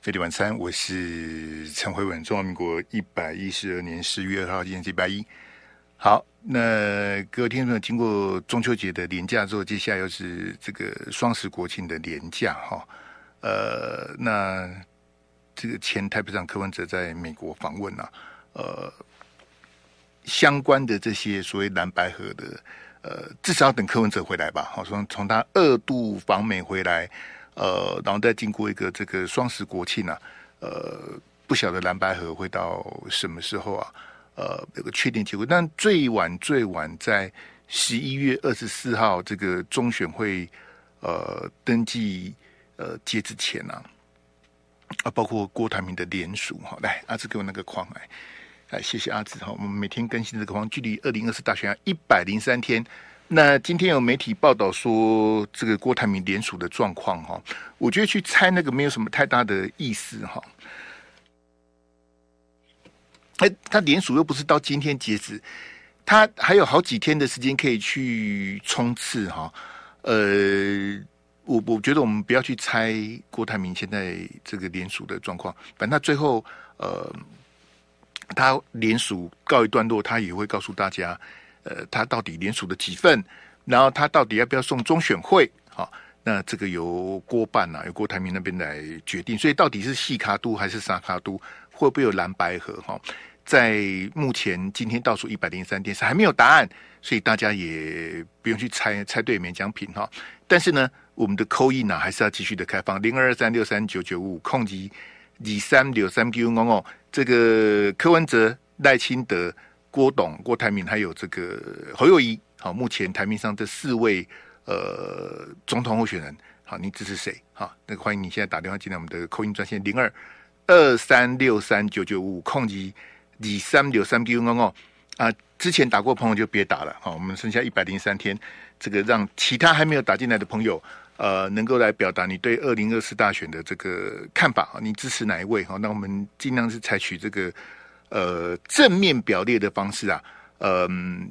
费力晚餐，我是陈慧文。中华民国一百一十二年十月二号，今天礼拜一。好，那各位听众，经过中秋节的连假之后，接下来又是这个双十国庆的连假哈。呃，那这个前台北市长柯文哲在美国访问啊，呃，相关的这些所谓蓝白合的，呃，至少要等柯文哲回来吧。好，从从他二度访美回来。呃，然后再经过一个这个双十国庆啊，呃，不晓得蓝白河会到什么时候啊？呃，有个确定结果，但最晚最晚在十一月二十四号这个中选会呃登记呃截止前啊，啊，包括郭台铭的联署哈，来阿志给我那个框来，来谢谢阿志哈，我们每天更新这个框，距离二零二四大选一百零三天。那今天有媒体报道说，这个郭台铭联署的状况哈，我觉得去猜那个没有什么太大的意思哈。哎，他联署又不是到今天截止，他还有好几天的时间可以去冲刺哈。呃，我我觉得我们不要去猜郭台铭现在这个联署的状况，反正他最后呃，他联署告一段落，他也会告诉大家。呃，他到底连署的几份？然后他到底要不要送中选会？好、那这个由郭办啊，由郭台铭那边来决定。所以到底是细卡都还是沙卡都？会不会有蓝白合？哈、在目前今天倒数一百零三天是还没有答案，所以大家也不用去猜，猜对没奖品哈、但是呢，我们的扣印呢还是要继续的开放零二二三六三九九五空机二三六三九五哦。这个柯文哲赖清德。郭董、郭台铭还有这个侯友谊，好，目前台面上这四位呃总统候选人，好，你支持谁？好，那欢迎你现在打电话进来我们的扣音专线零二二三六三九九五空机二三六三九五五啊，之前打过朋友就别打了，好，我们剩下一百零三天，这个让其他还没有打进来的朋友，呃，能够来表达你对二零二四大选的这个看法啊，你支持哪一位？好，那我们尽量是采取这个。呃，正面表列的方式啊，呃，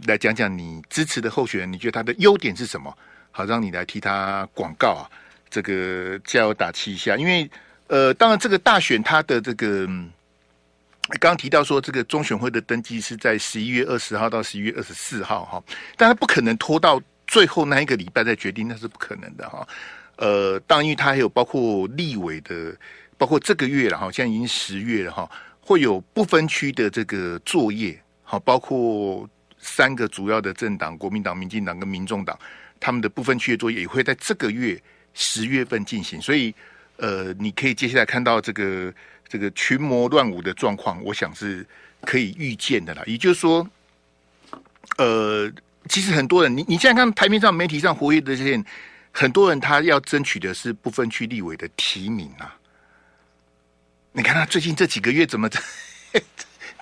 来讲讲你支持的候选人，你觉得他的优点是什么？好，让你来替他广告啊，这个加油打气一下。因为呃，当然这个大选他的这个刚刚提到说，这个中选会的登记是在十一月二十号到十一月二十四号哈，但他不可能拖到最后那一个礼拜再决定，那是不可能的哈。呃，当然，因为他还有包括立委的，包括这个月了哈，现在已经十月了哈。会有不分区的这个作业，好，包括三个主要的政党，国民党、民进党跟民众党，他们的不分区的作业也会在这个月十月份进行，所以，呃，你可以接下来看到这个这个群魔乱舞的状况，我想是可以预见的啦。也就是说，呃，其实很多人，你你现在看台面上媒体上活跃的这些，很多人他要争取的是不分区立委的提名啊。你看他最近这几个月怎么这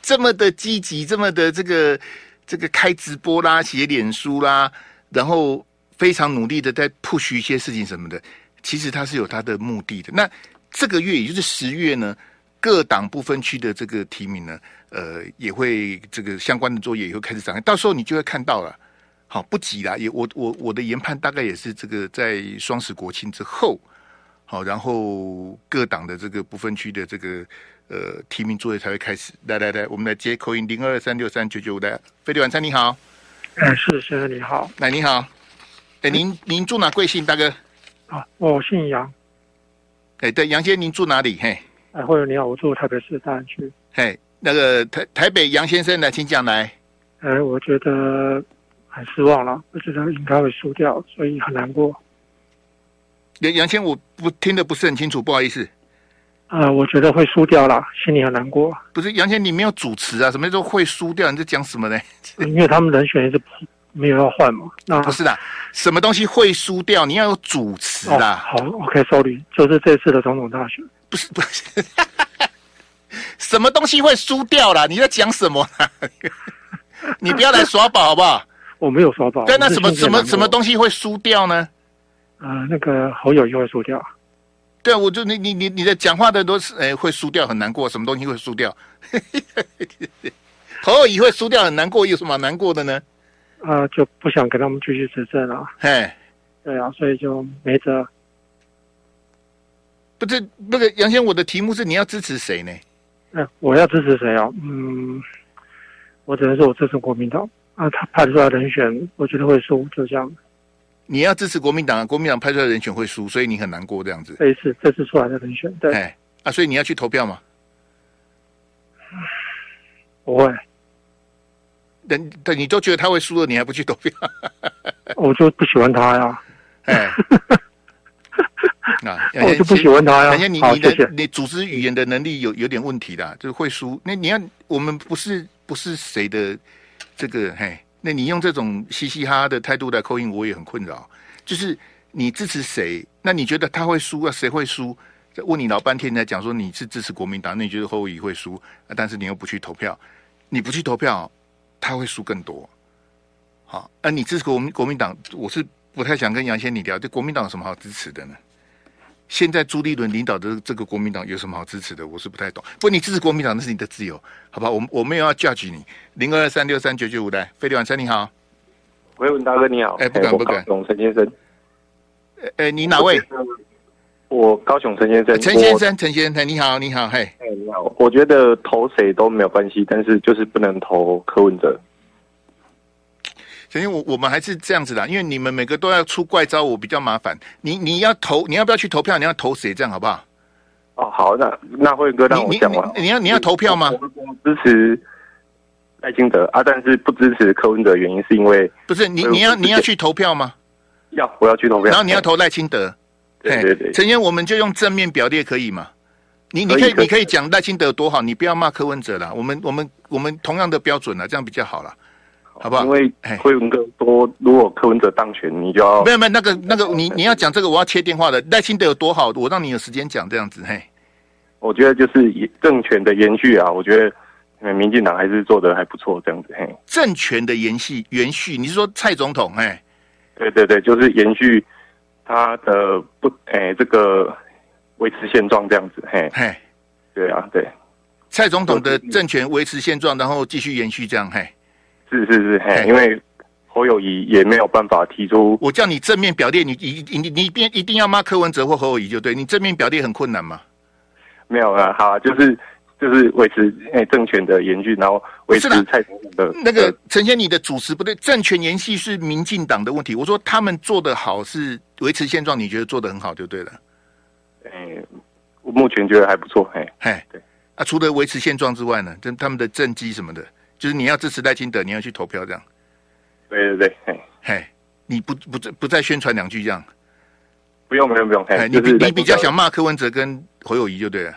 这么的积极，这么的这个这个开直播啦、写脸书啦，然后非常努力的在 push 一些事情什么的。其实他是有他的目的的。那这个月也就是十月呢，各党不分区的这个提名呢，呃，也会这个相关的作业也会开始展开。到时候你就会看到了。好，不急啦，也我我我的研判大概也是这个在双十国庆之后。好，然后各党的这个不分区的这个呃提名作业才会开始。来来来，我们来接口音零二三六三九九五的飞力晚餐，你好。哎，是先生你好。来，你好。哎，您您住哪贵姓大哥？啊，我姓杨。哎，对，杨先生，您住哪里？嘿。哎，或者你好，我住台北市大安区。嘿，那个台台北杨先生呢，请讲来。哎，我觉得很失望了，我觉得应该会输掉，所以很难过。杨杨千，我不听得不是很清楚，不好意思。呃，我觉得会输掉了，心里很难过。不是杨千，你没有主持啊？什么时候会输掉？你在讲什么呢？因为他们人选一直没有要换嘛。那不是的，什么东西会输掉？你要有主持啦。哦、好，OK，sorry，就是这次的总统大选。不是不是，什么东西会输掉了？你在讲什么？你不要来耍宝好不好？我没有耍宝。对，那什么什么什么东西会输掉呢？啊、呃，那个侯友就会输掉。对啊，我就你你你你的讲话的都是哎会输掉，很难过。什么东西会输掉？侯友也会输掉，很难过，有什么难过的呢？啊、呃，就不想跟他们继续执政了。嘿，对啊，所以就没辙。不是那个杨先，我的题目是你要支持谁呢？嗯，我要支持谁啊？嗯，我只能说我支持国民党啊。他派出来人选，我觉得会输，就这样。你要支持国民党啊？国民党派出来的人选会输，所以你很难过这样子。这一次，这次出来的人选，对，哎啊，所以你要去投票吗？不会。等等，你都觉得他会输了，你还不去投票？我就不喜欢他呀。哎。啊，我就不喜欢他呀。人家你你的你组织语言的能力有有点问题的，就是会输。那你要我们不是不是谁的这个嘿，那你用这种嘻嘻哈哈的态度来扣印，我也很困扰。就是你支持谁？那你觉得他会输啊？谁会输？问你老半天你在讲说你是支持国民党，那你觉得侯友会输？但是你又不去投票，你不去投票，他会输更多。好，那你支持国民国民党，我是不太想跟杨先你聊，这国民党有什么好支持的呢？现在朱立伦领导的这个国民党有什么好支持的？我是不太懂。不，你支持国民党那是你的自由，好吧？我我没有要 judge 你。零二二三六三九九五的飞利晚餐你好，喂，文大哥你好。哎、欸，不敢不敢。董陈先生，哎、欸，你哪位？我高雄陈先生。陈先生，陈先生，你好，你好，嘿。哎，你好。我觉得投谁都没有关系，但是就是不能投柯文哲。所以，我我们还是这样子的，因为你们每个都要出怪招，我比较麻烦。你你要投，你要不要去投票？你要投谁？这样好不好？哦，好，那那慧哥让我讲完。你你要你要投票吗？我支持赖清德啊，但是不支持柯文哲的原因是因为不是你你要你要去投票吗？要，我要去投票。然后你要投赖清德。对对对。陈先，我们就用正面表列可以吗？你你可以你可以讲赖清德多好，你不要骂柯文哲啦。我们我们我们同样的标准了，这样比较好了。好不好？因为柯文哲多，如果柯文哲当选，你就要没有没有那个那个，你你要讲这个，我要切电话的。耐心得有多好，我让你有时间讲这样子。嘿，我觉得就是政权的延续啊，我觉得民进党还是做的还不错，这样子。嘿，政权的延续延续，你是说蔡总统？嘿，对对对，就是延续他的不哎，这个维持现状这样子。嘿，嘿，对啊，对，蔡总统的政权维持现状，然后继续延续这样。嘿。是是是，嘿，因为侯友谊也没有办法提出。我叫你正面表列，你一你你你一定要骂柯文哲或侯友谊就对，你正面表列很困难吗？没有啊，好啊，就是就是维持诶政权的延续，然后维持蔡总统的。那个陈先，你的主持不对，政权延续是民进党的问题。我说他们做的好是维持现状，你觉得做的很好就对了。诶，我目前觉得还不错，嘿，嘿，对。啊，除了维持现状之外呢，跟他们的政绩什么的。就是你要支持赖清德，你要去投票这样。对对对，嘿，嘿，你不不再不再宣传两句这样。不用不用不用，嘿，你你比较想骂柯文哲跟侯友谊就对了。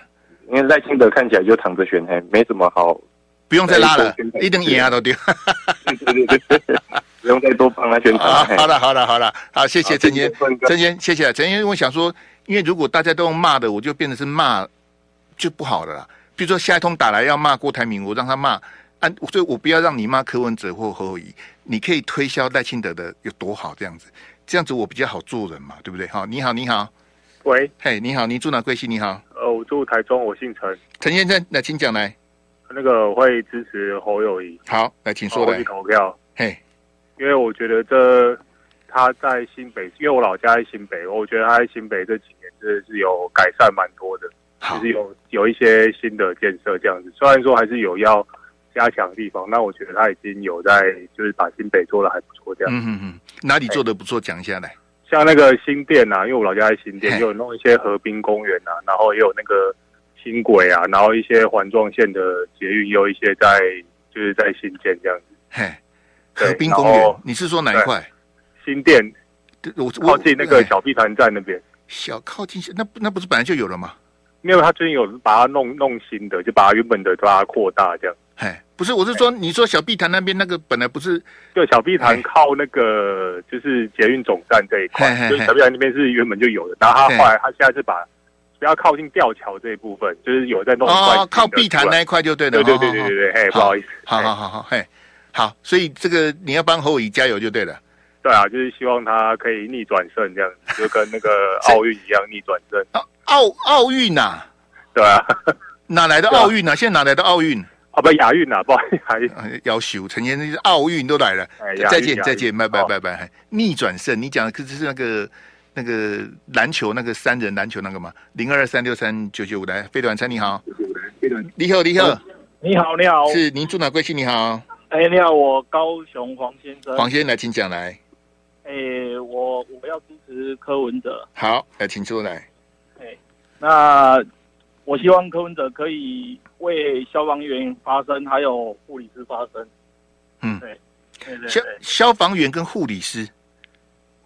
因为赖清德看起来就躺着选，嘿，没什么好。不用再拉了，一等眼啊都丢。对对对对，不用再多帮他宣传。好了好了好了，好谢谢陈先陈先谢谢陈先，我想说，因为如果大家都用骂的，我就变得是骂就不好的了。比如说下一通打来要骂郭台铭，我让他骂。啊，所以我不要让你骂柯文哲或侯友谊，你可以推销赖清德的有多好，这样子，这样子我比较好做人嘛，对不对？好，你好，你好，喂，嘿，你好，你住哪贵姓？你好，呃，我住台中，我姓陈，陈先生，来，请讲来。那个我会支持侯友谊，好，来，请说来。去投票，嘿，因为我觉得这他在新北，因为我老家在新北，我觉得他在新北这几年真的是有改善蛮多的，好，就是有有一些新的建设这样子，虽然说还是有要。加强的地方，那我觉得他已经有在，就是把新北做的还不错，这样。嗯嗯嗯，哪里做的不错？讲一下来。像那个新店啊，因为我老家在新店，就有弄一些河滨公园啊，然后也有那个轻轨啊，然后一些环状线的捷运，有一些在就是在新建这样子。嘿，河滨公园，你是说哪一块？新店，我靠近那个小碧潭站那边。小靠近，那那不是本来就有了吗？没有他最近有把它弄弄新的，就把它原本的把它扩大这样。哎，不是，我是说，你说小碧潭那边那个本来不是，就小碧潭靠那个就是捷运总站这一块，就是小碧潭那边是原本就有的，然后他后来他现在是把比较靠近吊桥这一部分，就是有在弄一块，靠碧潭那一块就对了，对对对对对对，嘿，不好意思，好好好好，嘿，好，所以这个你要帮侯友宜加油就对了，对啊，就是希望他可以逆转胜这样子，就跟那个 奥运一样逆转胜，奥奥运呐，对啊，哪来的奥运呢？现在哪来的奥运？好不亚运啊，不好意思，要修陈先生奥运都来了，再见再见，拜拜拜拜。逆转胜，你讲的可是那个那个篮球那个三人篮球那个嘛，零二三六三九九五来，飞碟晚餐你好，你好你好。你好你好，是您住哪贵姓？你好，哎你好，我高雄黄先生，黄先生来请讲来，哎我我要支持柯文哲，好来请出来，哎那我希望柯文哲可以为消防员发声，还有护理师发声，嗯。对，对对消消防员跟护理师，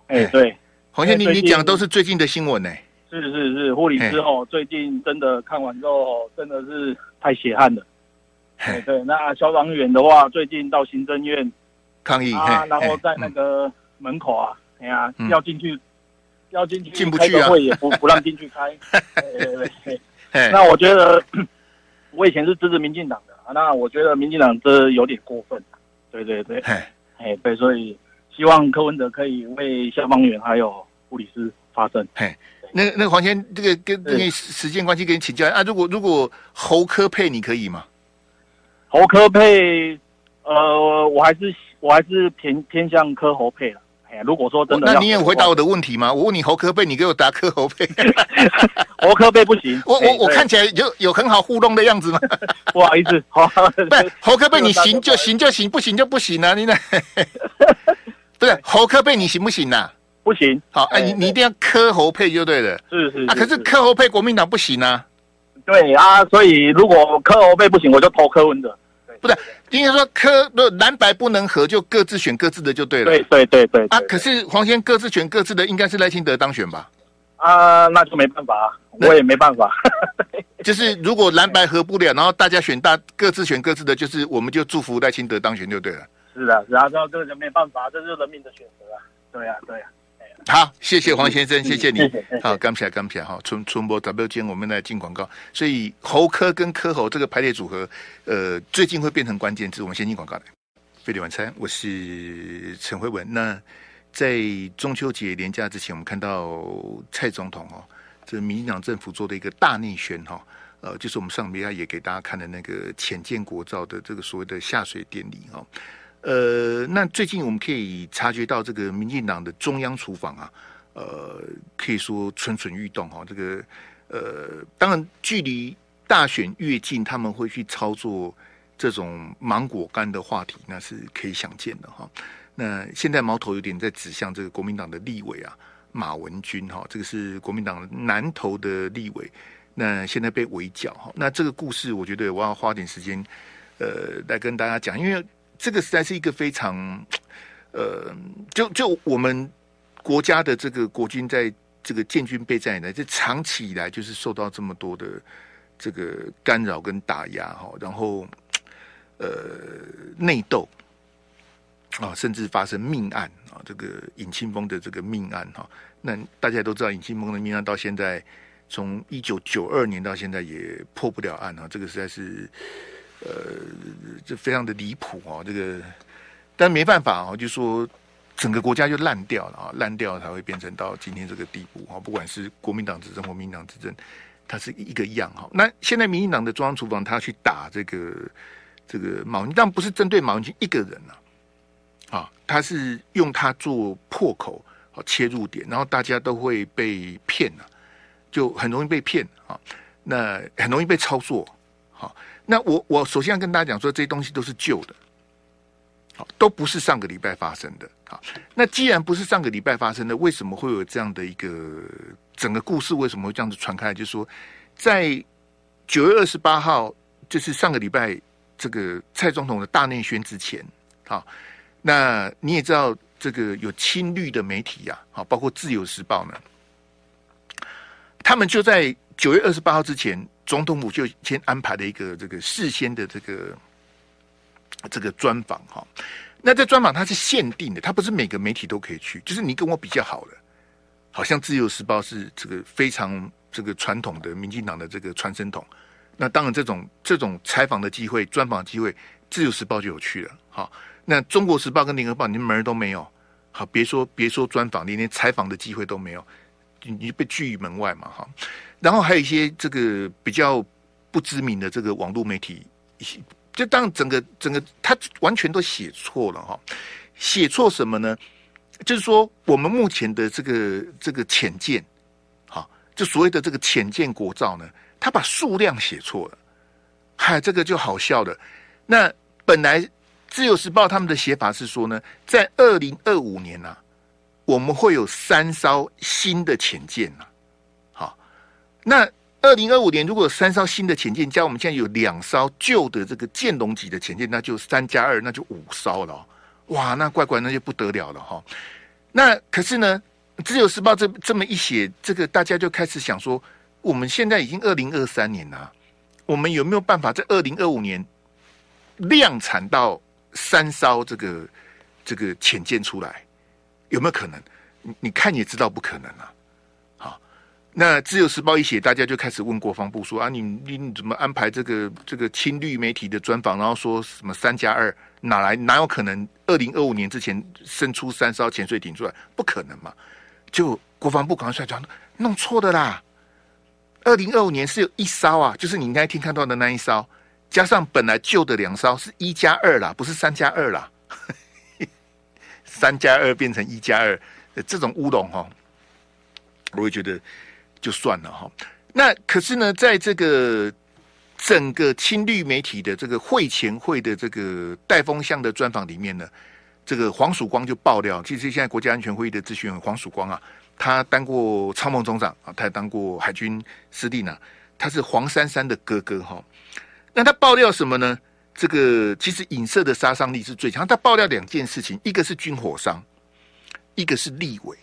哎对。黄先生，你你讲的都是最近的新闻呢？是是是，护理师哦，最近真的看完之后，真的是太血汗了。对对，那消防员的话，最近到行政院抗议啊，然后在那个门口啊，哎呀，要进去，要进去进不去啊，会也不不让进去开。对 对对，那我觉得，我以前是支持民进党的，那我觉得民进党这有点过分。对对对，哎对，所以。希望柯文哲可以为消防员还有护理师发声。嘿，那那个黄先，这个跟因为时间关系，跟你请教啊。如果如果侯科配，你可以吗？侯科配，呃，我还是我还是偏偏向柯侯配了。哎，如果说真的，那你也回答我的问题吗？我问你侯科贝，你给我答科侯配。侯科贝不行。我我我看起来就有很好互动的样子吗？不好意思，好，不是侯科贝，你行就行就行，不行就不行啊！你呢？对，侯科贝你行不行呐？不行。好，哎，你你一定要柯侯配就对了。是是啊，可是柯侯配国民党不行啊。对啊，所以如果柯侯配不行，我就投柯文哲。不是，应该说科蓝白不能合，就各自选各自的就对了。对对对对。啊，可是黄先各自选各自的，应该是赖清德当选吧？啊，那就没办法，我也没办法。就是如果蓝白合不了，然后大家选大各自选各自的，就是我们就祝福赖清德当选就对了。是的，然后，这这个就没办法，这是人民的选择啊。对呀、啊，对呀、啊。好，谢谢黄先生，谢谢你。好，刚起来，刚起来哈。春春播 W 间，我们来进广告。所以喉科跟科喉这个排列组合，呃，最近会变成关键字。我们先进广告来。飞碟晚餐，我是陈慧文。那在中秋节连假之前，我们看到蔡总统哦，这民进党政府做的一个大内宣哈，呃，就是我们上面也给大家看的那个浅见国造的这个所谓的下水典礼哈。呃，那最近我们可以察觉到这个民进党的中央厨房啊，呃，可以说蠢蠢欲动哈。这个呃，当然距离大选越近，他们会去操作这种芒果干的话题，那是可以想见的哈。那现在矛头有点在指向这个国民党的立委啊，马文君哈，这个是国民党南投的立委，那现在被围剿哈。那这个故事，我觉得我要花点时间呃来跟大家讲，因为。这个实在是一个非常，呃，就就我们国家的这个国军在这个建军备战以来，这长期以来就是受到这么多的这个干扰跟打压哈，然后呃内斗啊，甚至发生命案啊，这个尹清峰的这个命案哈，那大家都知道尹清峰的命案到现在从一九九二年到现在也破不了案啊，这个实在是。呃，这非常的离谱哦，这个，但没办法哦，就说整个国家就烂掉了啊，烂掉才会变成到今天这个地步啊。不管是国民党执政或民党执政，它是一个样哈。那现在民进党的中央厨房，他去打这个这个马文，但不是针对马文君一个人啊，啊，他是用他做破口啊切入点，然后大家都会被骗啊，就很容易被骗啊，那很容易被操作，好。那我我首先要跟大家讲说，这些东西都是旧的，好，都不是上个礼拜发生的。好，那既然不是上个礼拜发生的，为什么会有这样的一个整个故事？为什么会这样子传开？就是说，在九月二十八号，就是上个礼拜这个蔡总统的大内宣之前，好，那你也知道，这个有亲绿的媒体呀，好，包括自由时报呢，他们就在九月二十八号之前。总统府就先安排了一个这个事先的这个这个专访哈，那这专访它是限定的，它不是每个媒体都可以去，就是你跟我比较好的，好像自由时报是这个非常这个传统的民进党的这个传声筒，那当然这种这种采访的机会、专访机会，自由时报就有去了。好，那中国时报跟联合报你门儿都没有，好，别说别说专访，你连采访的机会都没有，你你被拒于门外嘛，哈。然后还有一些这个比较不知名的这个网络媒体，就当整个整个他完全都写错了哈，写错什么呢？就是说，我们目前的这个这个潜舰，好，就所谓的这个潜舰国造呢，他把数量写错了，嗨，这个就好笑了。那本来自由时报他们的写法是说呢，在二零二五年呐、我们会有三艘新的潜舰呐，那二零二五年如果有三艘新的潜舰，加我们现在有两艘旧的这个剑龙级的潜舰，那就三加二，那就五艘了、哇，那怪怪，那就不得了了哈。那可是呢，《自由时报》这这么一写，这个大家就开始想说，我们现在已经二零二三年了，我们有没有办法在二零二五年量产到三艘这个这个潜舰出来？有没有可能？你你看也知道不可能啊。那《自由时报》一写，大家就开始问国防部说：“啊，你你，怎么安排这个这个亲绿媒体的专访？然后说什么三加二哪来哪有可能？二零二五年之前伸出三艘潜水艇出来，不可能嘛？”就国防部赶快出来讲，弄错的啦！二零二五年是有一艘啊，就是你那一天看到的那一艘，加上本来旧的两艘，是一加二啦，不是三加二啦。三加二变成一加二，这种乌龙哈，我会觉得。就算了哈，那可是呢，在这个整个亲绿媒体的这个会前会的这个带风向的专访里面呢，这个黄曙光就爆料，其实现在国家安全会议的咨询员黄曙光啊，他当过参谋总长啊，他也当过海军司令呢，他是黄珊珊的哥哥哈。那他爆料什么呢？这个其实影射的杀伤力是最强。他爆料两件事情，一个是军火商，一个是立委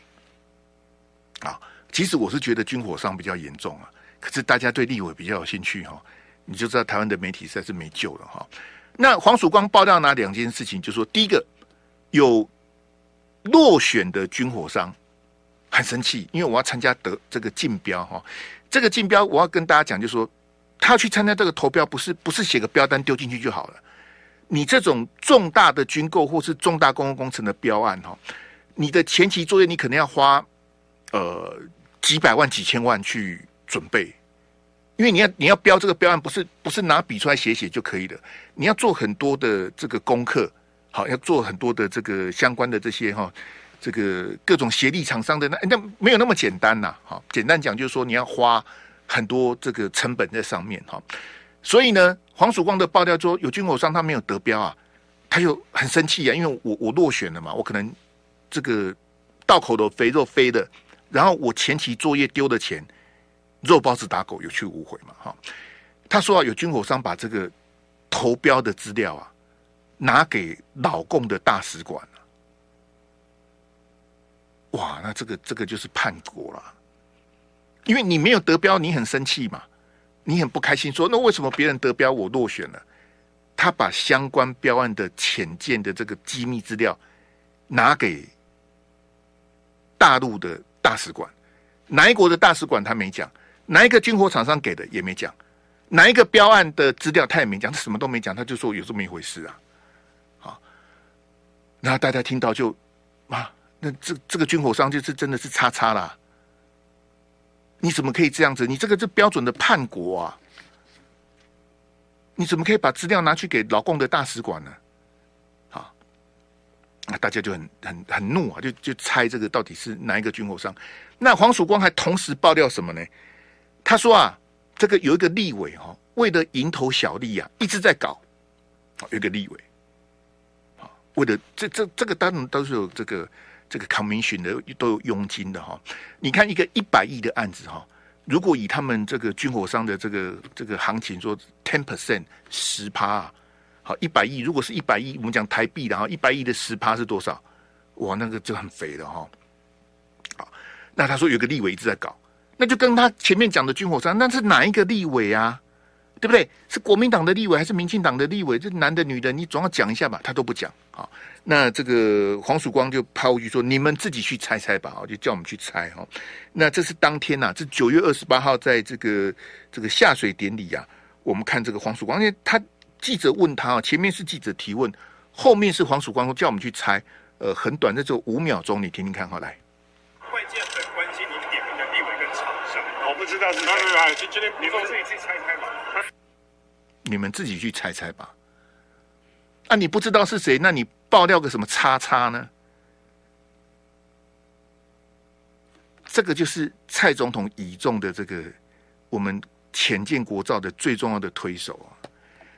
啊。其实我是觉得军火商比较严重啊，可是大家对立委比较有兴趣哈，你就知道台湾的媒体实在是没救了哈。那黄曙光爆料哪两件事情？就说第一个有落选的军火商很生气，因为我要参加得这个竞标哈，这个竞标我要跟大家讲，就是说他去参加这个投标，不是不是写个标单丢进去就好了。你这种重大的军购或是重大公共工程的标案哈，你的前期作业你可能要花呃。几百万、几千万去准备，因为你要你要标这个标案，不是不是拿笔出来写写就可以了，你要做很多的这个功课，好，要做很多的这个相关的这些哈，这个各种协力厂商的那那没有那么简单呐，哈，简单讲就是说你要花很多这个成本在上面哈，所以呢，黄曙光的爆料说有军火商他没有得标啊，他就很生气啊，因为我我落选了嘛，我可能这个道口的肥肉飞的。然后我前期作业丢的钱，肉包子打狗有去无回嘛？哈，他说啊，有军火商把这个投标的资料啊拿给老共的大使馆了。哇，那这个这个就是叛国了，因为你没有得标，你很生气嘛，你很不开心，说那为什么别人得标我落选了？他把相关标案的浅见的这个机密资料拿给大陆的。大使馆，哪一国的大使馆他没讲，哪一个军火厂商给的也没讲，哪一个标案的资料他也没讲，他什么都没讲，他就说有这么一回事啊，好，然后大家听到就啊，那这这个军火商就是真的是叉叉啦，你怎么可以这样子？你这个是标准的叛国啊！你怎么可以把资料拿去给老共的大使馆呢？那大家就很很很怒啊，就就猜这个到底是哪一个军火商？那黄曙光还同时爆料什么呢？他说啊，这个有一个立委哈，为了蝇头小利啊，一直在搞。有一个立委，啊，为了这这这个当然都是有这个这个 commission 的，都有佣金的哈。你看一个一百亿的案子哈，如果以他们这个军火商的这个这个行情说，ten percent 十趴啊。好，一百亿，如果是一百亿，我们讲台币的哈，一百亿的十趴是多少？哇，那个就很肥了哈。好，那他说有个立委一直在搞，那就跟他前面讲的军火商，那是哪一个立委啊？对不对？是国民党的立委还是民进党的立委？这男的女的，你总要讲一下吧？他都不讲。好，那这个黄曙光就抛一句说：“你们自己去猜猜吧。”就叫我们去猜哈。那这是当天呐、啊，这九月二十八号在这个这个下水典礼啊，我们看这个黄曙光，因为他。记者问他啊，前面是记者提问，后面是黄曙光说叫我们去猜，呃，很短，那就五秒钟，你听听看，好来。外界很关心你点名的立委跟厂商，我不知道是谁，来今天你们自己去猜猜吧。你们自己去猜猜吧。啊，你不知道是谁，那你爆料个什么叉叉呢？这个就是蔡总统倚重的这个我们潜舰国造的最重要的推手啊。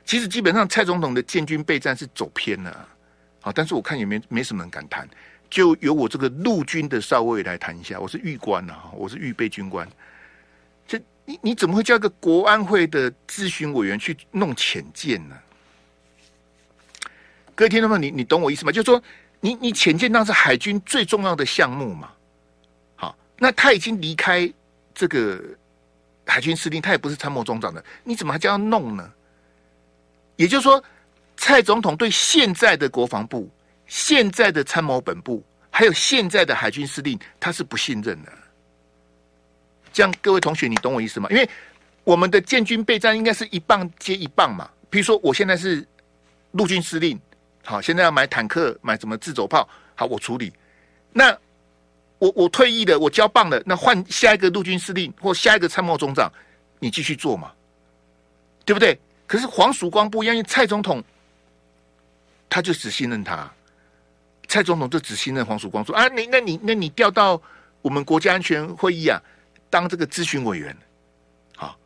其实基本上蔡总统的建军备战是走偏了，好，但是我看也没没什么人敢谈，就由我这个陆军的少尉来谈一下。我是预官啊，我是预备军官。这你你怎么会叫一个国安会的咨询委员去弄潜舰呢？各位听众们，你你懂我意思吗？就是说，你你潜舰那是海军最重要的项目嘛。好，那他已经离开这个海军司令，他也不是参谋总长的，你怎么还叫他弄呢？也就是说，蔡总统对现在的国防部、现在的参谋本部，还有现在的海军司令，他是不信任的。这样，各位同学，你懂我意思吗？因为我们的建军备战应该是一棒接一棒嘛。比如说，我现在是陆军司令，好，现在要买坦克、买什么自走炮，好，我处理。那我我退役了，我交棒了，那换下一个陆军司令或下一个参谋总长，你继续做嘛，对不对？可是黄曙光不一样，因为蔡总统他就只信任他，蔡总统就只信任黄曙光说啊，你那你那你调到我们国家安全会议啊，当这个咨询委员，好，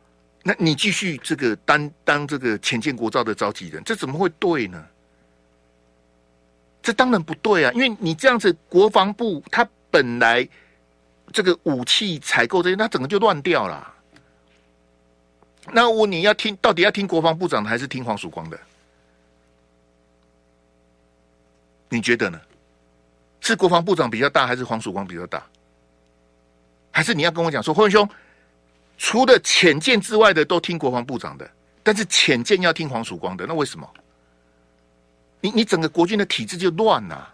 那你继续这个当当这个潜舰国造的召集人，这怎么会对呢？这当然不对啊，因为你这样子，国防部他本来这个武器采购这些，他整个就乱掉了。那我你要听，到底要听国防部长的还是听黄曙光的？你觉得呢？是国防部长比较大，还是黄曙光比较大？还是你要跟我讲说，霍文兄，除了浅见之外的都听国防部长的，但是浅见要听黄曙光的，那为什么？你你整个国军的体制就乱了。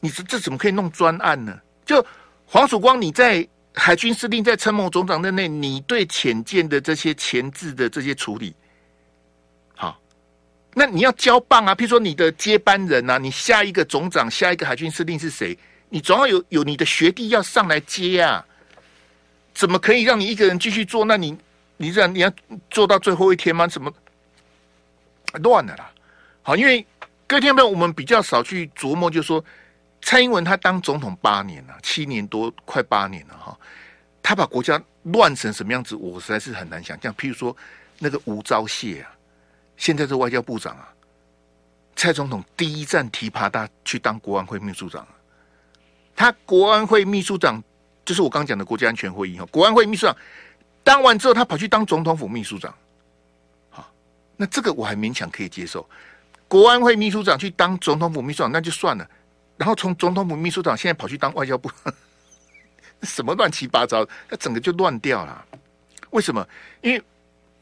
你这这怎么可以弄专案呢？就黄曙光你在。海军司令在参谋总长任内，你对潜舰的这些前置的这些处理，好，那你要交棒啊。譬如说你的接班人啊，你下一个总长、下一个海军司令是谁？你总要有有你的学弟要上来接啊。怎么可以让你一个人继续做？那你你这样你要做到最后一天吗？怎么乱了啦？好，因为各位听众朋友，我们比较少去琢磨，就是说。蔡英文他当总统八年了，七年多快八年了哈，他把国家乱成什么样子，我实在是很难想象。譬如说那个吴钊燮啊，现在是外交部长啊，蔡总统第一站提拔他去当国安会秘书长啊，他国安会秘书长就是我刚讲的国家安全会议哈，国安会秘书长当完之后，他跑去当总统府秘书长，好，那这个我还勉强可以接受。国安会秘书长去当总统府秘书长，那就算了。然后从总统府秘书长现在跑去当外交部，什么乱七八糟，那整个就乱掉了。为什么？因为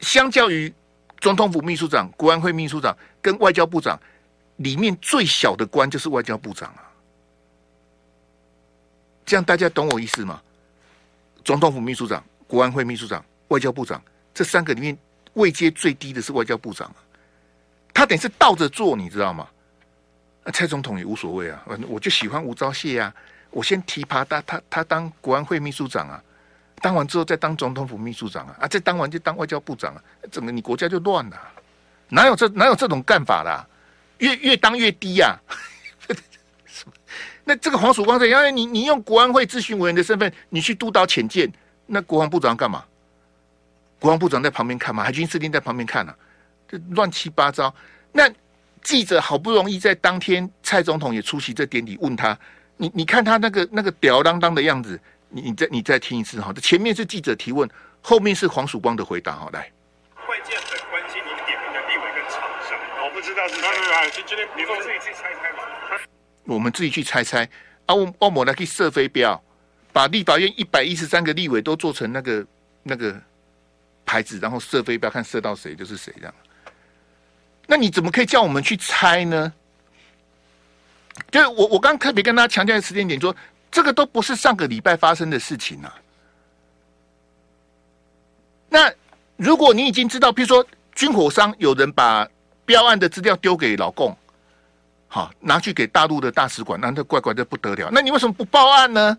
相较于总统府秘书长、国安会秘书长跟外交部长，里面最小的官就是外交部长啊。这样大家懂我意思吗？总统府秘书长、国安会秘书长、外交部长这三个里面位阶最低的是外交部长啊，他等于是倒着做，你知道吗？那蔡总统也无所谓啊，反正我就喜欢吴钊燮啊，我先提拔他，他他当国安会秘书长啊，当完之后再当总统府秘书长啊，啊，再当完就当外交部长啊，整个你国家就乱了？哪有这哪有这种干法啦？越越当越低呀、啊！那这个黄曙光这样，你你用国安会咨询委员的身份，你去督导潜舰，那国防部长干嘛？国防部长在旁边看嘛，海军司令在旁边看啊，这乱七八糟，那。记者好不容易在当天，蔡总统也出席这典礼，问他：“你你看他那个那个吊儿郎当的样子，你你再你再听一次哈。这前面是记者提问，后面是黄曙光的回答。好，来。外界很关心您点名的立委跟厂商，我不知道是哪里来，今天你们自己去猜猜吧。我们自己去猜猜啊！我我们来去射飞镖，把立法院一百一十三个立委都做成那个那个牌子，然后射飞镖，看射到谁就是谁这样。那你怎么可以叫我们去猜呢？就是我我刚特别跟大家强调的时间点说，这个都不是上个礼拜发生的事情啊。那如果你已经知道，比如说军火商有人把标案的资料丢给老共，好拿去给大陆的大使馆，那这怪怪的不得了。那你为什么不报案呢？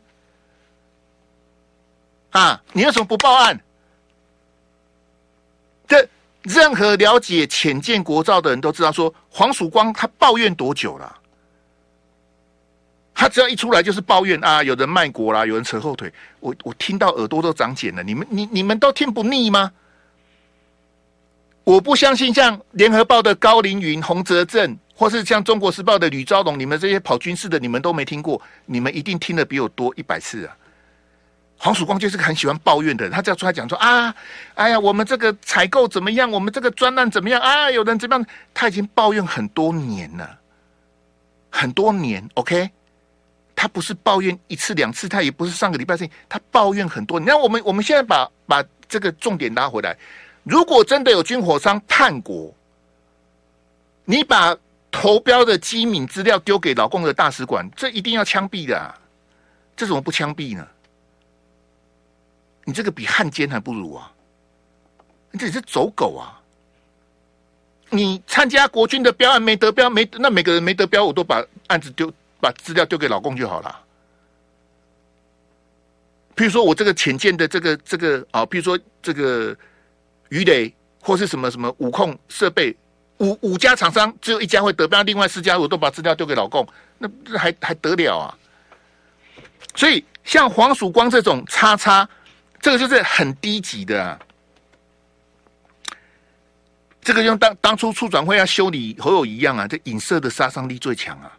啊，你为什么不报案？这。任何了解浅见国造的人都知道，说黄曙光他抱怨多久了？他只要一出来就是抱怨啊，有人卖国啦，有人扯后腿，我我听到耳朵都长茧了。你们你你们都听不腻吗？我不相信像联合报的高凌云、洪泽正，或是像中国时报的吕昭龙，你们这些跑军事的，你们都没听过，你们一定听得比我多一百次啊！黄曙光就是个很喜欢抱怨的人，他只要出来讲说啊，哎呀，我们这个采购怎么样？我们这个专案怎么样？啊，有人怎么样？他已经抱怨很多年了，很多年。OK，他不是抱怨一次两次，他也不是上个礼拜事情，他抱怨很多年。那我们我们现在把把这个重点拉回来。如果真的有军火商叛国，你把投标的机密资料丢给老共的大使馆，这一定要枪毙的啊！这怎么不枪毙呢？你这个比汉奸还不如啊！你这是走狗啊！你参加国军的标案没得标，没那每个人没得标，我都把案子丢，把资料丢给老公就好了。譬如说我这个潜舰的这个这个啊，譬如说这个。鱼雷或是什么什么五控设备，五五家厂商只有一家会得标，另外四家我都把资料丢给老公，那还还得了啊？所以像黄曙光这种叉叉，这个就是很低级的啊。这个用当当初促转会要修理侯友一样啊，这影射的杀伤力最强啊！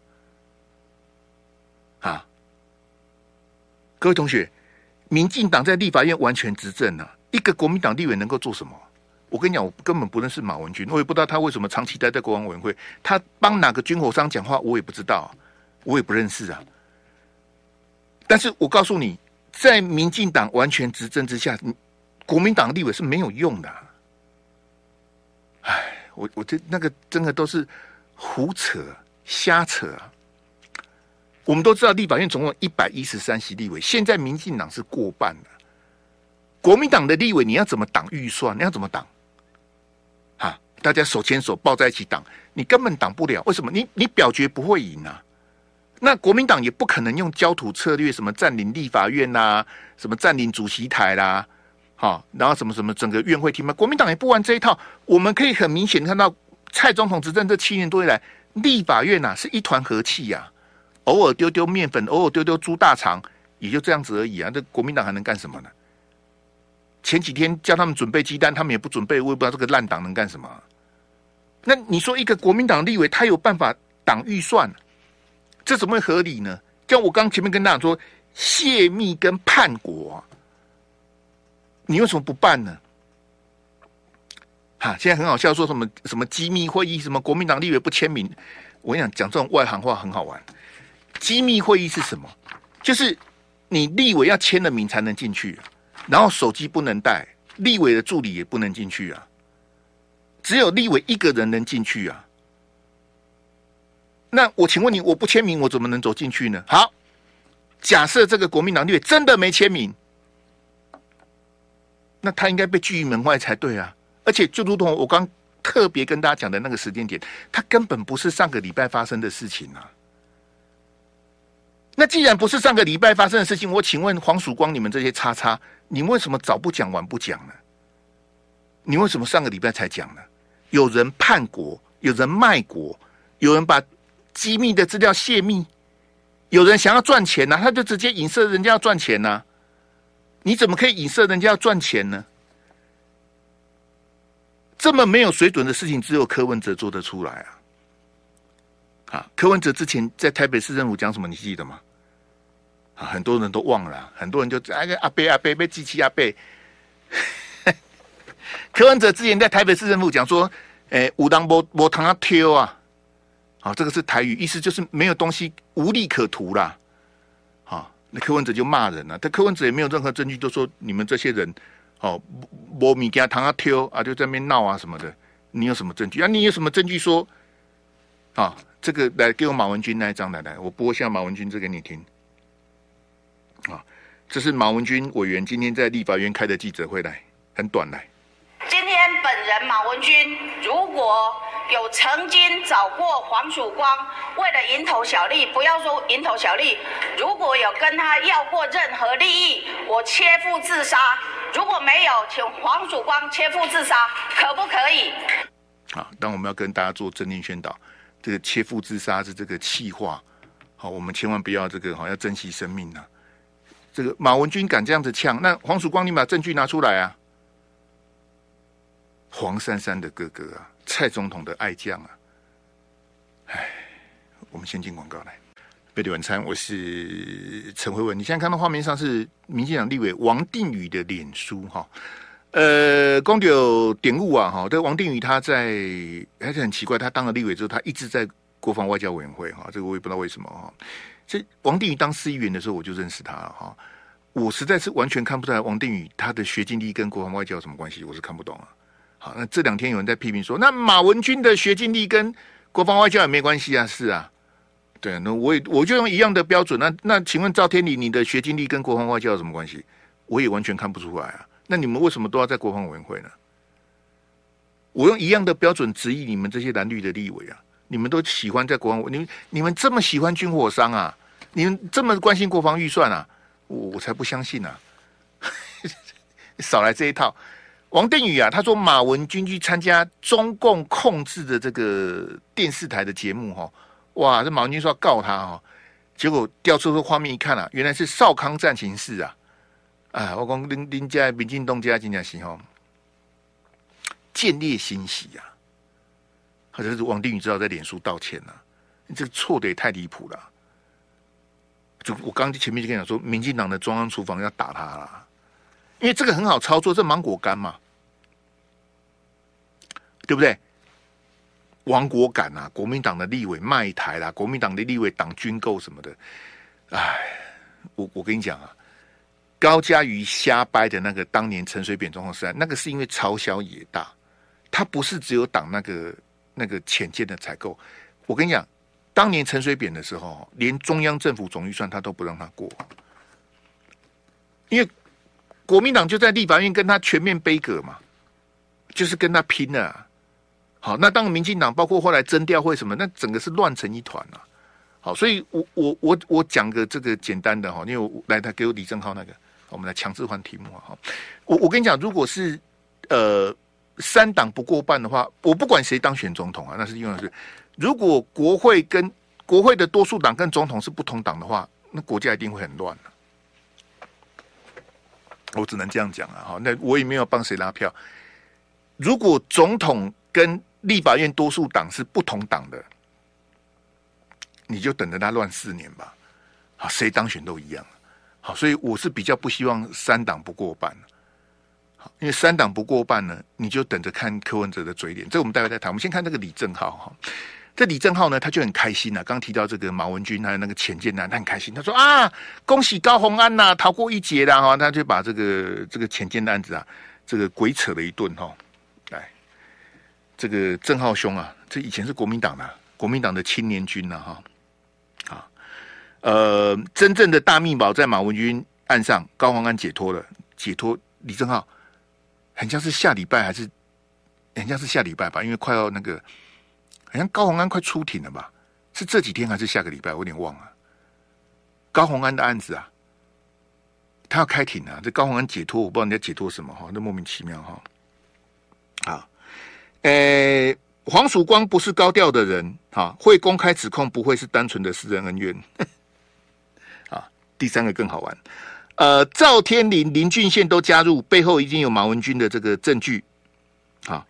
啊，各位同学，民进党在立法院完全执政啊。一个国民党立委能够做什么？我跟你讲，我根本不认识马文君，我也不知道他为什么长期待在国安委员会。他帮哪个军火商讲话，我也不知道，我也不认识啊。但是我告诉你，在民进党完全执政之下，国民党立委是没有用的。哎，我我这那个真的都是胡扯、瞎扯！我们都知道，立法院总共一百一十三席立委，现在民进党是过半的。国民党的立委，你要怎么挡预算？你要怎么挡？哈，大家手牵手抱在一起挡，你根本挡不了。为什么？你你表决不会赢啊？那国民党也不可能用焦土策略，什么占领立法院啦，什么占领主席台啦，好，然后什么什么整个院会厅嘛。国民党也不玩这一套。我们可以很明显看到，蔡总统执政这七年多以来，立法院呐、是一团和气呀，偶尔丢丢面粉，偶尔丢丢猪大肠，也就这样子而已啊。这国民党还能干什么呢？前几天叫他们准备鸡蛋，他们也不准备。我也不知道这个烂党能干什么。那你说一个国民党立委，他有办法挡预算，这怎么会合理呢？像我刚前面跟大家说，泄密跟叛国，你为什么不办呢？哈，现在很好笑，说什么什么机密会议，什么国民党立委不签名。我跟你讲，讲这种外行话很好玩。机密会议是什么？就是你立委要签了名才能进去。然后手机不能带，立委的助理也不能进去啊，只有立委一个人能进去啊。那我请问你，我不签名，我怎么能走进去呢？好，假设这个国民党立委真的没签名，那他应该被拒于门外才对啊。而且就如同我刚特别跟大家讲的那个时间点，他根本不是上个礼拜发生的事情啊。那既然不是上个礼拜发生的事情，我请问黄曙光，你们这些叉叉，你为什么早不讲晚不讲呢？你为什么上个礼拜才讲呢？有人叛国，有人卖国，有人把机密的资料泄密，有人想要赚钱呢、啊，他就直接影射人家要赚钱呢、啊。你怎么可以影射人家要赚钱呢？这么没有水准的事情，只有柯文哲做得出来啊！啊，柯文哲之前在台北市政府讲什么？你记得吗？啊，很多人都忘了，很多人就哎个阿伯阿伯被机器阿伯。柯文哲之前在台北市政府讲说，哎，武当波波堂阿挑啊，啊，这个是台语，意思就是没有东西无利可图啦。好，那柯文哲就骂人了，但柯文哲也没有任何证据，就说你们这些人，哦，波米给他堂阿挑啊，就在那边闹啊什么的，你有什么证据啊？你有什么证据说，啊，这个来给我马文君那一张来来，我播一下马文君这给你听。啊，这是马文君委员今天在立法院开的记者会来，很短来。本人马文君如果有曾经找过黄曙光，为了蝇头小利，不要说蝇头小利，如果有跟他要过任何利益，我切腹自杀。如果没有，请黄曙光切腹自杀，可不可以？啊，当我们要跟大家做政令宣导，这个切腹自杀是这个气话。好，我们千万不要这个，好要珍惜生命、啊。这个马文君敢这样子呛，那黄曙光，你把证据拿出来啊！黄珊珊的哥哥啊，蔡总统的爱将啊！哎，我们先进广告来。贝蒂晚餐，我是陈慧文。你现在看到画面上是民进党立委王定宇的脸书哈。呃，公有典故啊哈。这王定宇他在还是很奇怪，他当了立委之后，他一直在国防外交委员会哈。这个我也不知道为什么哈。这王定宇当市议员的时候，我就认识他了哈。我实在是完全看不出来王定宇他的学经历跟国防外交有什么关系，我是看不懂啊。好，那这两天有人在批评说，那马文君的学经历跟国防外交也没关系啊？是啊，对，那我也我就用一样的标准。那那请问赵天麟，你的学经历跟国防外交有什么关系？我也完全看不出来啊。那你们为什么都要在国防委员会呢？我用一样的标准质疑你们这些蓝绿的立委啊。你们都喜欢在国防，你们你们这么喜欢军火商啊？你们这么关心国防预算啊？我我才不相信呢、少来这一套。王定宇啊，他说马文君去参加中共控制的这个电视台的节目哈，哇！这马文君说要告他哈，结果调出这画面一看啊，原来是少康战情室啊！啊，我讲林林家民进东家真正是吼，见猎欣喜呀、啊。或者是王定宇知道在脸书道歉了、啊，你这个错的也太离谱了。就我刚前面就跟你讲说，民进党的中央厨房要打他了，因为这个很好操作，这芒果干嘛，对不对？亡国感啊，国民党的立委卖台啦，国民党的立委党军购什么的，哎，我我跟你讲啊，高嘉瑜瞎掰的那个当年陈水扁总统时代，那个是因为朝小野大，他不是只有挡那个。那个浅见的采购，我跟你讲，当年陈水扁的时候，连中央政府总预算他都不让他过，因为国民党就在立法院跟他全面杯葛嘛，就是跟他拼了啊。好，那当民进党包括后来征调会什么，那整个是乱成一团啊。好，所以我我我我讲个这个简单的哈，因为我来他给我李正浩那个，我们来强制换题目啊。我我跟你讲，如果是呃。三党不过半的话，我不管谁当选总统啊，那是因为是，如果国会跟国会的多数党跟总统是不同党的话，那国家一定会很乱的。我只能这样讲啊，哈，那我也没有帮谁拉票。如果总统跟立法院多数党是不同党的，你就等着他乱四年吧。好，谁当选都一样。好，所以我是比较不希望三党不过半。因为三党不过半呢，你就等着看柯文哲的嘴脸。这我们待会再谈。我们先看这个李正浩哈，这李正浩呢，他就很开心呐、啊。刚提到这个马文君还有那个潜舰男，他很开心。他说啊，恭喜高虹安呐、逃过一劫了哈。他就把这个这个潜舰的案子啊，这个鬼扯了一顿哈。这个郑浩兄啊，这以前是国民党的，国民党的青年军呐哈。啊，呃，真正的大秘宝在马文君案上，高虹安解脱了，解脱李正浩。很像是下礼拜还是很像是下礼拜吧，因为快要那个，好像高虹安快出庭了吧？是这几天还是下个礼拜？我有点忘了。高虹安的案子啊，他要开庭啊！这高虹安解脱，我不知道你在解脱什么哈，那莫名其妙哈。好，诶，黄曙光不是高调的人哈，会公开指控，不会是单纯的私人恩怨。啊，第三个更好玩。呃，赵天麟、林俊宪都加入，背后已经有马文君的这个证据。好，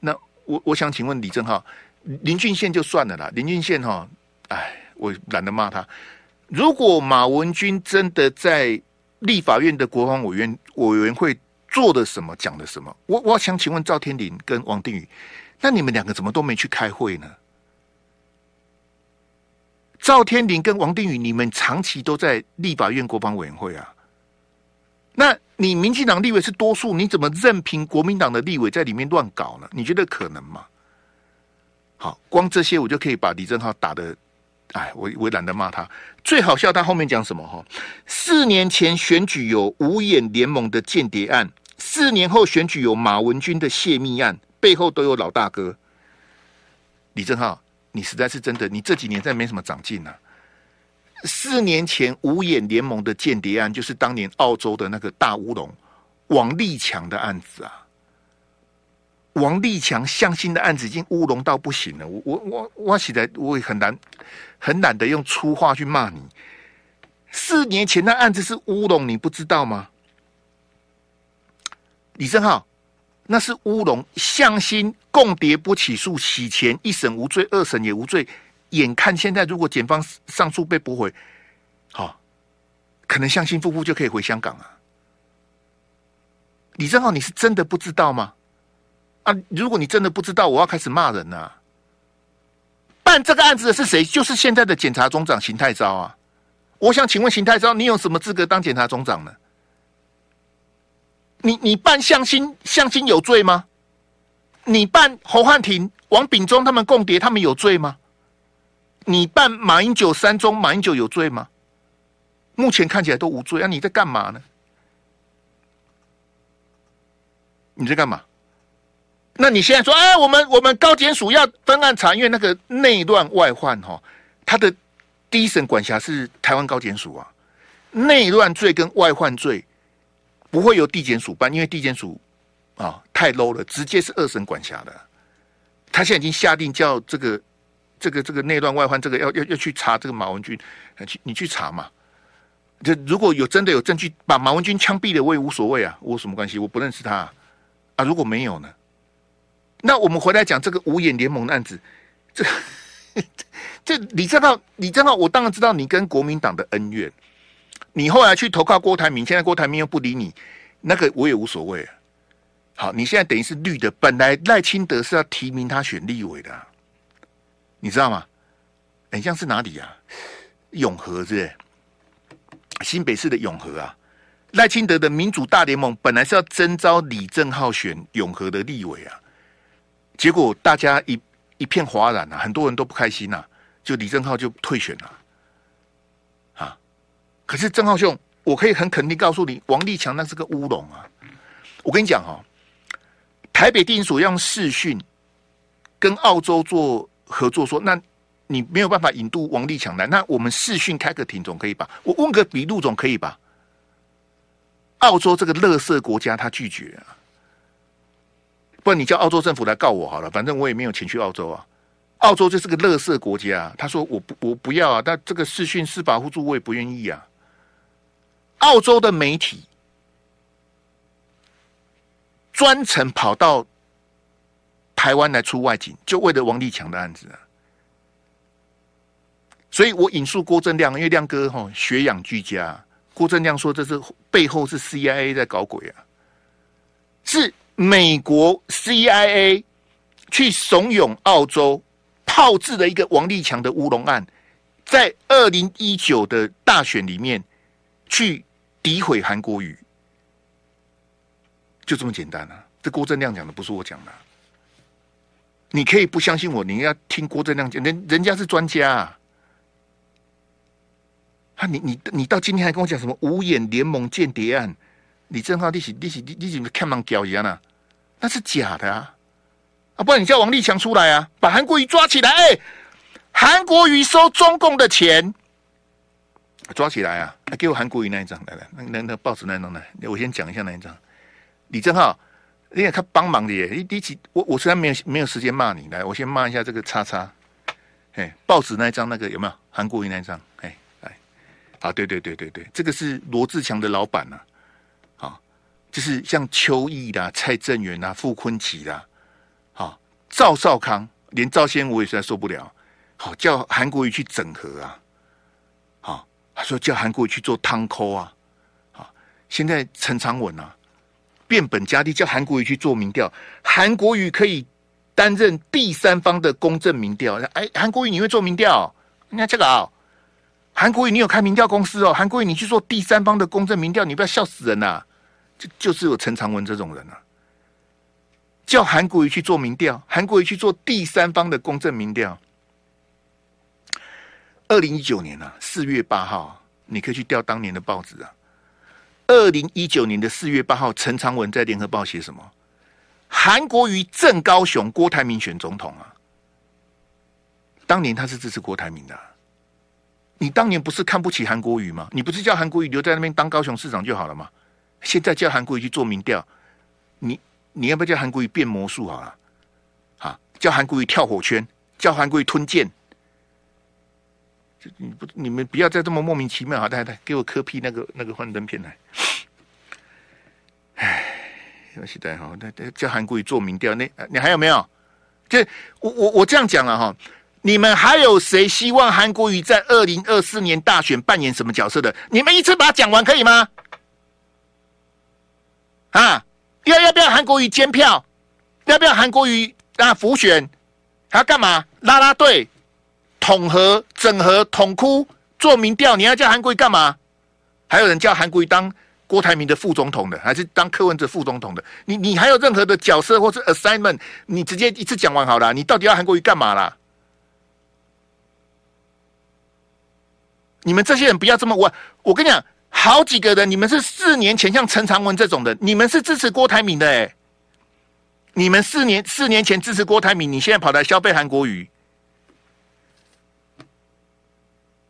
那我我想请问李正浩，林俊宪就算了啦，林俊宪哈，哎，我懒得骂他。如果马文君真的在立法院的国防委员委员会做的什么，讲的什么，我我想请问赵天林跟王定宇，那你们两个怎么都没去开会呢？赵天林跟王定宇，你们长期都在立法院国防委员会啊？那你民进党立委是多数，你怎么任凭国民党的立委在里面乱搞呢？你觉得可能吗？好，光这些我就可以把李正浩打得，哎，我我懒得骂他。最好笑，他后面讲什么？哈，四年前选举有五眼联盟的间谍案，四年后选举有马文君的泄密案，背后都有老大哥李正浩。你实在是真的，你这几年再没什么长进啊。四年前五眼联盟的间谍案，就是当年澳洲的那个大乌龙王立强的案子啊。王立强向心的案子已经乌龙到不行了。我我我我现在我也很难很懒得用粗话去骂你。四年前那案子是乌龙，你不知道吗？李正浩，那是乌龙。向心共谍不起诉，洗钱一审无罪，二审也无罪。眼看现在如果检方上诉被驳回，好，可能向心夫妇就可以回香港啊。李正浩，你是真的不知道吗？啊，如果你真的不知道，我要开始骂人了。办这个案子的是谁？就是现在的检察总长邢太昭啊。我想请问邢太昭，你有什么资格当检察总长呢？你你办向心向心有罪吗？你办侯汉廷、王炳忠他们共谍，他们有罪吗？你办马英九三中，马英九有罪吗？目前看起来都无罪啊！你在干嘛呢？你在干嘛？那你现在说，哎，我们我们高检署要分案查，因为那个内乱外患哈，他的第一审管辖是台湾高检署啊，内乱罪跟外患罪不会由地检署办，因为地检署啊太 low 了，直接是二审管辖的。他现在已经下定叫这个这个这个内乱外患这个要要要去查这个马文君，去你去查嘛。这如果有真的有证据把马文君枪毙了，我也无所谓啊，我什么关系？我不认识他啊。啊，如果没有呢？那我们回来讲这个五眼联盟的案子，这这李正浩，李正浩，我当然知道你跟国民党的恩怨。你后来去投靠郭台铭，现在郭台铭又不理你，那个我也无所谓。好，你现在等于是绿的，本来赖清德是要提名他选立委的，你知道吗？很像是哪里啊？永和是不是？新北市的永和啊。赖清德的民主大联盟本来是要征召李正浩选永和的立委啊，结果大家一一片哗然啊，很多人都不开心呐、啊，就李正浩就退选了。可是郑浩兄，我可以很肯定告诉你，王立强那是个乌龙啊。我跟你讲、哦，台北地检署用视讯跟澳洲做合作说，说那你没有办法引渡王立强来，那我们视讯开个庭总可以吧？我问个笔录总可以吧？澳洲这个垃圾国家，他拒绝啊！不然你叫澳洲政府来告我好了，反正我也没有钱去澳洲啊。澳洲就是个垃圾国家，他说我不我不要啊，但这个视讯司法互助我也不愿意啊。澳洲的媒体专程跑到台湾来出外景，就为了王立强的案子啊。所以我引述郭正亮，因为亮哥哈学养俱佳。郭正亮说：“这是背后是 CIA 在搞鬼啊！是美国 CIA 去怂恿澳洲炮制了一个王立强的乌龙案，在二零一九的大选里面去诋毁韩国瑜，就这么简单啊！这郭正亮讲的，不是我讲的。你可以不相信我，你要听郭正亮讲，人人家是专家啊。”啊，你你你到今天还跟我讲什么五眼联盟间谍案？李正浩，你是你是你你怎么看忙屌一样呢？那是假的啊！啊，不然你叫王立强出来啊，把韩国瑜抓起来！哎，韩国瑜收中共的钱，抓起来啊！来给我韩国瑜那一张，来来，那那那报纸那一张来，我先讲一下那一张。李正浩，你看他帮忙的耶！你一起，我我虽然没有没有时间骂你，来，我先骂一下这个叉叉。哎，报纸那一张那个有没有韩国瑜那一张？哎。啊，对对对对对，这个是罗志强的老板呐，啊，就是像邱毅啦、蔡正元啦、傅崐萁啦，好，赵少康，连赵先我也实在受不了，好，叫韩国瑜去整合啊，他说叫韩国瑜去做汤抠啊，啊，现在陈长文啊，变本加厉叫韩国瑜去做民调，韩国瑜可以担任第三方的公正民调，哎，韩国瑜你会做民调？你看这个啊。韩国瑜，你有开民调公司哦？韩国瑜，你去做第三方的公正民调，你不要笑死人呐、啊！就就是有陈长文这种人啊，叫韩国瑜去做民调，韩国瑜去做第三方的公正民调。二零一九年啊，四月八号，你可以去调当年的报纸啊。二零一九年的四月八号，陈长文在联合报写什么？韩国瑜正高雄，郭台铭选总统啊！当年他是支持郭台铭的、你当年不是看不起韩国瑜吗？你不是叫韩国瑜留在那边当高雄市长就好了吗？现在叫韩国瑜去做民调，你你要不要叫韩国瑜变魔术好了？好，叫韩国瑜跳火圈，叫韩国瑜吞剑。你不，你们不要再这么莫名其妙！好，来来，给我磕屁那个那个幻灯片来。哎，要期待哈，那叫韩国瑜做民调，那你还有没有？就我我我这样讲了哈，你们还有谁希望韩国瑜在二零二四年大选扮演什么角色的？你们一次把它讲完可以吗？啊，要要不要韩国瑜监票？要不要韩国瑜啊？浮选还要干嘛？拉拉队？统合、整合、统哭做民调，你要叫韩国瑜干嘛？还有人叫韩国瑜当郭台铭的副总统的，还是当柯文哲副总统的？你你还有任何的角色或是 assignment？你直接一次讲完好了。你到底要韩国瑜干嘛啦？你们这些人不要这么问。我跟你讲，好几个人，你们是四年前像陈长文这种的，你们是支持郭台铭的哎、你们四年四年前支持郭台铭，你现在跑来消费韩国瑜。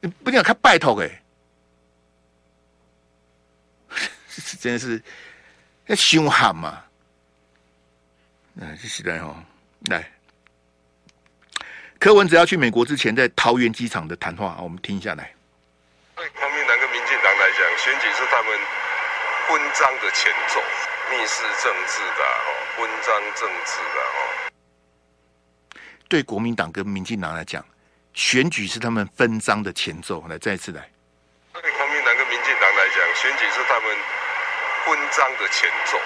你不要看拜托哎，真的是要凶悍嘛！哎，这时代哦，来，柯文哲要去美国之前，在桃园机场的谈话，我们听一下来。对国民党跟民进党来讲，选举是他们分赃的前奏，密室政治的哦，分赃政治的哦。对国民党跟民进党来讲。选举是他们分赃的前奏，来再一次来。对国民党跟民进党来讲，选举是他们分赃的前奏，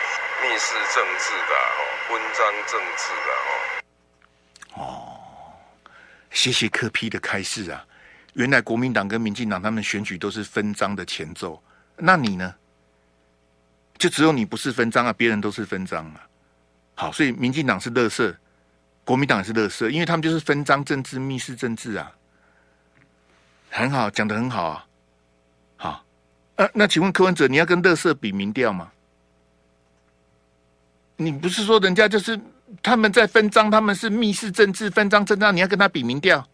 密室政治的哦，分赃政治的哦。哦，谢谢柯批的开示啊！原来国民党跟民进党他们选举都是分赃的前奏，那你呢？就只有你不是分赃啊，别人都是分赃啊。好，所以民进党是垃圾。国民党也是乐色，因为他们就是分赃政治、密室政治啊，很好，讲得很好啊，好，呃，那请问柯文哲，你要跟乐色比民调吗？你不是说人家就是他们在分赃，他们是密室政治、分赃政治，你要跟他比民调？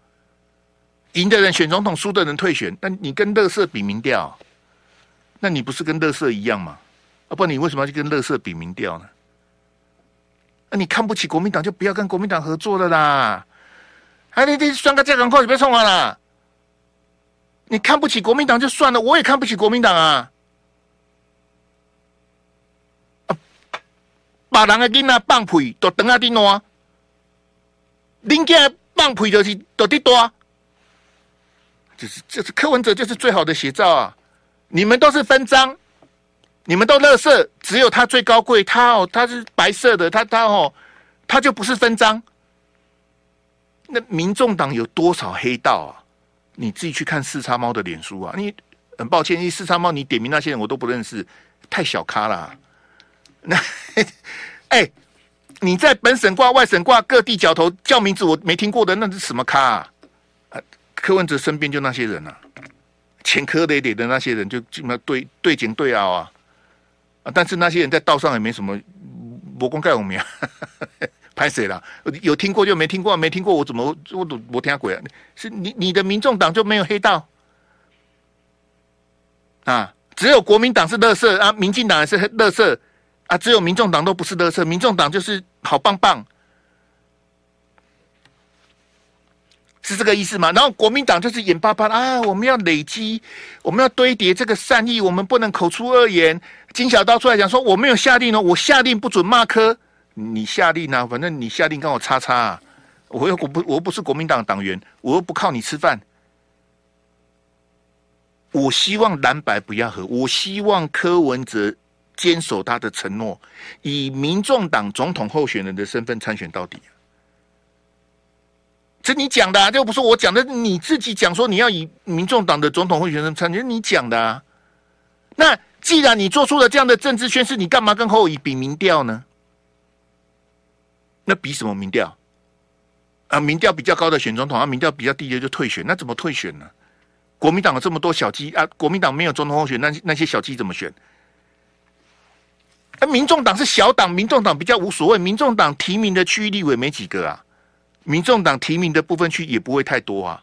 赢的人选总统，输的人退选，那你跟乐色比民调，那你不是跟乐色一样吗？啊，不你为什么要去跟乐色比民调呢？那、啊、你看不起国民党，就不要跟国民党合作了啦！哎、啊，你你算个这种话，你别冲我了。你看不起国民党就算了，我也看不起国民党啊！啊，把人的囡仔放屁都等下滴挪，恁家放屁就是都滴多，就是就是柯文哲就是最好的写照啊！你们都是分赃。你们都垃圾，只有他最高贵。他哦，他是白色的，他他哦，他就不是分赃。那民众党有多少黑道啊？你自己去看四叉猫的脸书啊！你很抱歉，因为四叉猫你点名那些人我都不认识，太小咖了。那 哎、欸，你在本省挂、外省挂、各地角头叫名字我没听过的，那是什么咖啊？柯文哲身边就那些人啊，前科累累的那些人就基本上对对警对奥啊。但是那些人在道上也没什么，魔功盖有名，拍谁了？有听过就没听过，没听过我怎么我都我听鬼啊？是你你的民众党就没有黑道啊？只有国民党是乐色啊，民进党也是乐色啊？只有民众党都不是乐色，民众党就是好棒棒。是这个意思吗？然后国民党就是眼巴巴啊！我们要累积，我们要堆叠这个善意，我们不能口出恶言。金小刀出来讲说：“我没有下令哦，我下令不准骂柯，你下令啊？反正你下令跟我叉叉啊！我又我不我又不是国民党党员，我又不靠你吃饭。我希望蓝白不要合，我希望柯文哲坚守他的承诺，以民众党总统候选人的身份参选到底。”这你讲的，啊，这又不是我讲的。你自己讲说你要以民众党的总统候选人参选，你讲的啊。那既然你做出了这样的政治宣示，你干嘛跟侯友宜比民调呢？那比什么民调？啊，民调比较高的选总统，啊，民调比较低的就退选，那怎么退选呢？国民党有这么多小鸡啊，国民党没有总统候选，那那些小鸡怎么选？啊，民众党是小党，民众党比较无所谓，民众党提名的区域立委没几个啊。民众党提名的部分区也不会太多啊，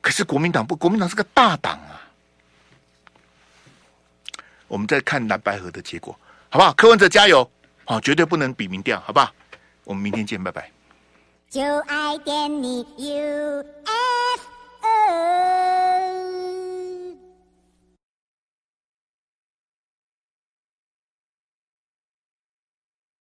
可是国民党不，国民党是个大党啊。我们再看蓝白河的结果好不好？柯文哲加油好绝对不能比名调好不好？我们明天见拜拜。就爱给你 ufo